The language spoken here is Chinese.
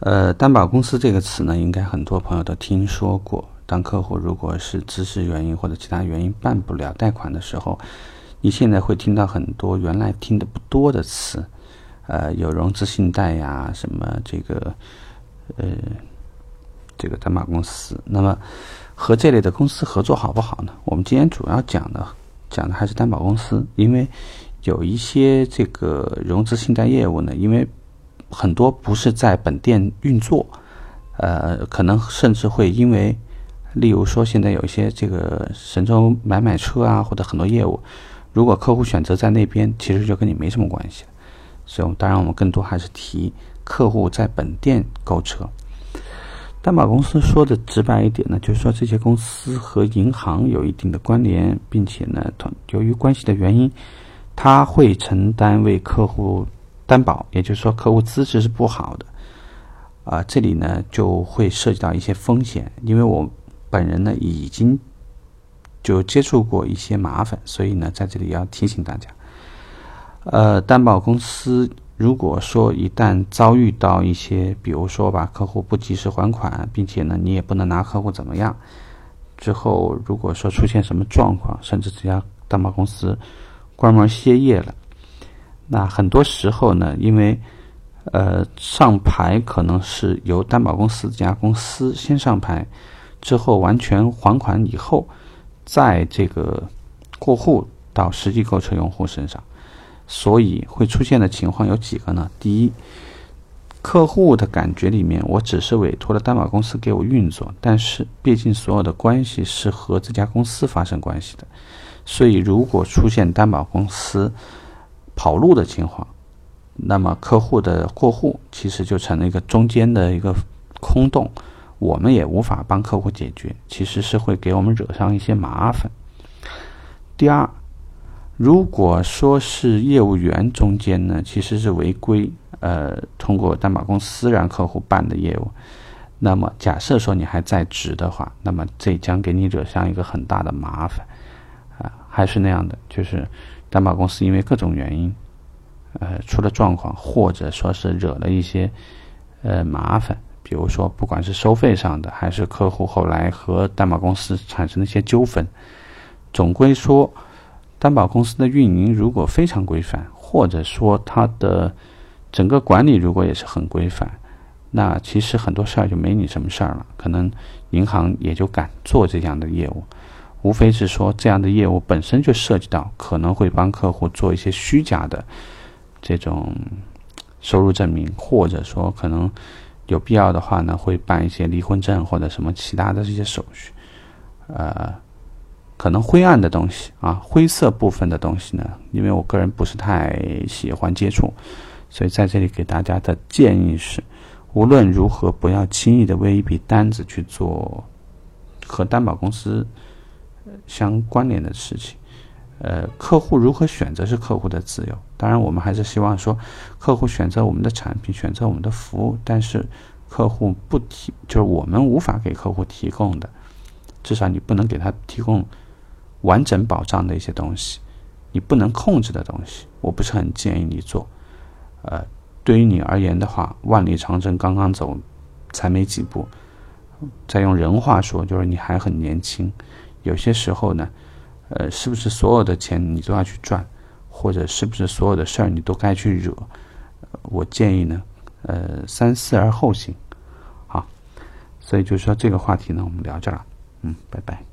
呃，担保公司这个词呢，应该很多朋友都听说过。当客户如果是资质原因或者其他原因办不了贷款的时候，你现在会听到很多原来听的不多的词，呃，有融资信贷呀，什么这个，呃，这个担保公司。那么和这类的公司合作好不好呢？我们今天主要讲的讲的还是担保公司，因为有一些这个融资信贷业务呢，因为很多不是在本店运作，呃，可能甚至会因为，例如说现在有一些这个神州买买车啊，或者很多业务，如果客户选择在那边，其实就跟你没什么关系所以，当然我们更多还是提客户在本店购车。担保公司说的直白一点呢，就是说这些公司和银行有一定的关联，并且呢，同由于关系的原因，他会承担为客户。担保，也就是说客户资质是不好的，啊，这里呢就会涉及到一些风险，因为我本人呢已经就接触过一些麻烦，所以呢在这里要提醒大家，呃，担保公司如果说一旦遭遇到一些，比如说吧，客户不及时还款，并且呢你也不能拿客户怎么样，之后如果说出现什么状况，甚至这家担保公司关门歇业了。那很多时候呢，因为，呃，上牌可能是由担保公司这家公司先上牌，之后完全还款以后，在这个过户到实际购车用户身上，所以会出现的情况有几个呢？第一，客户的感觉里面，我只是委托了担保公司给我运作，但是毕竟所有的关系是和这家公司发生关系的，所以如果出现担保公司，跑路的情况，那么客户的过户其实就成了一个中间的一个空洞，我们也无法帮客户解决，其实是会给我们惹上一些麻烦。第二，如果说是业务员中间呢，其实是违规，呃，通过担保公司让客户办的业务，那么假设说你还在职的话，那么这将给你惹上一个很大的麻烦，啊，还是那样的，就是。担保公司因为各种原因，呃，出了状况，或者说是惹了一些呃麻烦，比如说不管是收费上的，还是客户后来和担保公司产生的一些纠纷，总归说，担保公司的运营如果非常规范，或者说它的整个管理如果也是很规范，那其实很多事儿就没你什么事儿了，可能银行也就敢做这样的业务。无非是说，这样的业务本身就涉及到可能会帮客户做一些虚假的这种收入证明，或者说可能有必要的话呢，会办一些离婚证或者什么其他的这些手续。呃，可能灰暗的东西啊，灰色部分的东西呢，因为我个人不是太喜欢接触，所以在这里给大家的建议是：无论如何，不要轻易的为一笔单子去做和担保公司。相关联的事情，呃，客户如何选择是客户的自由。当然，我们还是希望说，客户选择我们的产品，选择我们的服务。但是，客户不提，就是我们无法给客户提供的，至少你不能给他提供完整保障的一些东西，你不能控制的东西，我不是很建议你做。呃，对于你而言的话，万里长征刚刚走，才没几步。再用人话说，就是你还很年轻。有些时候呢，呃，是不是所有的钱你都要去赚，或者是不是所有的事儿你都该去惹？我建议呢，呃，三思而后行，好。所以就是说这个话题呢，我们聊这了，嗯，拜拜。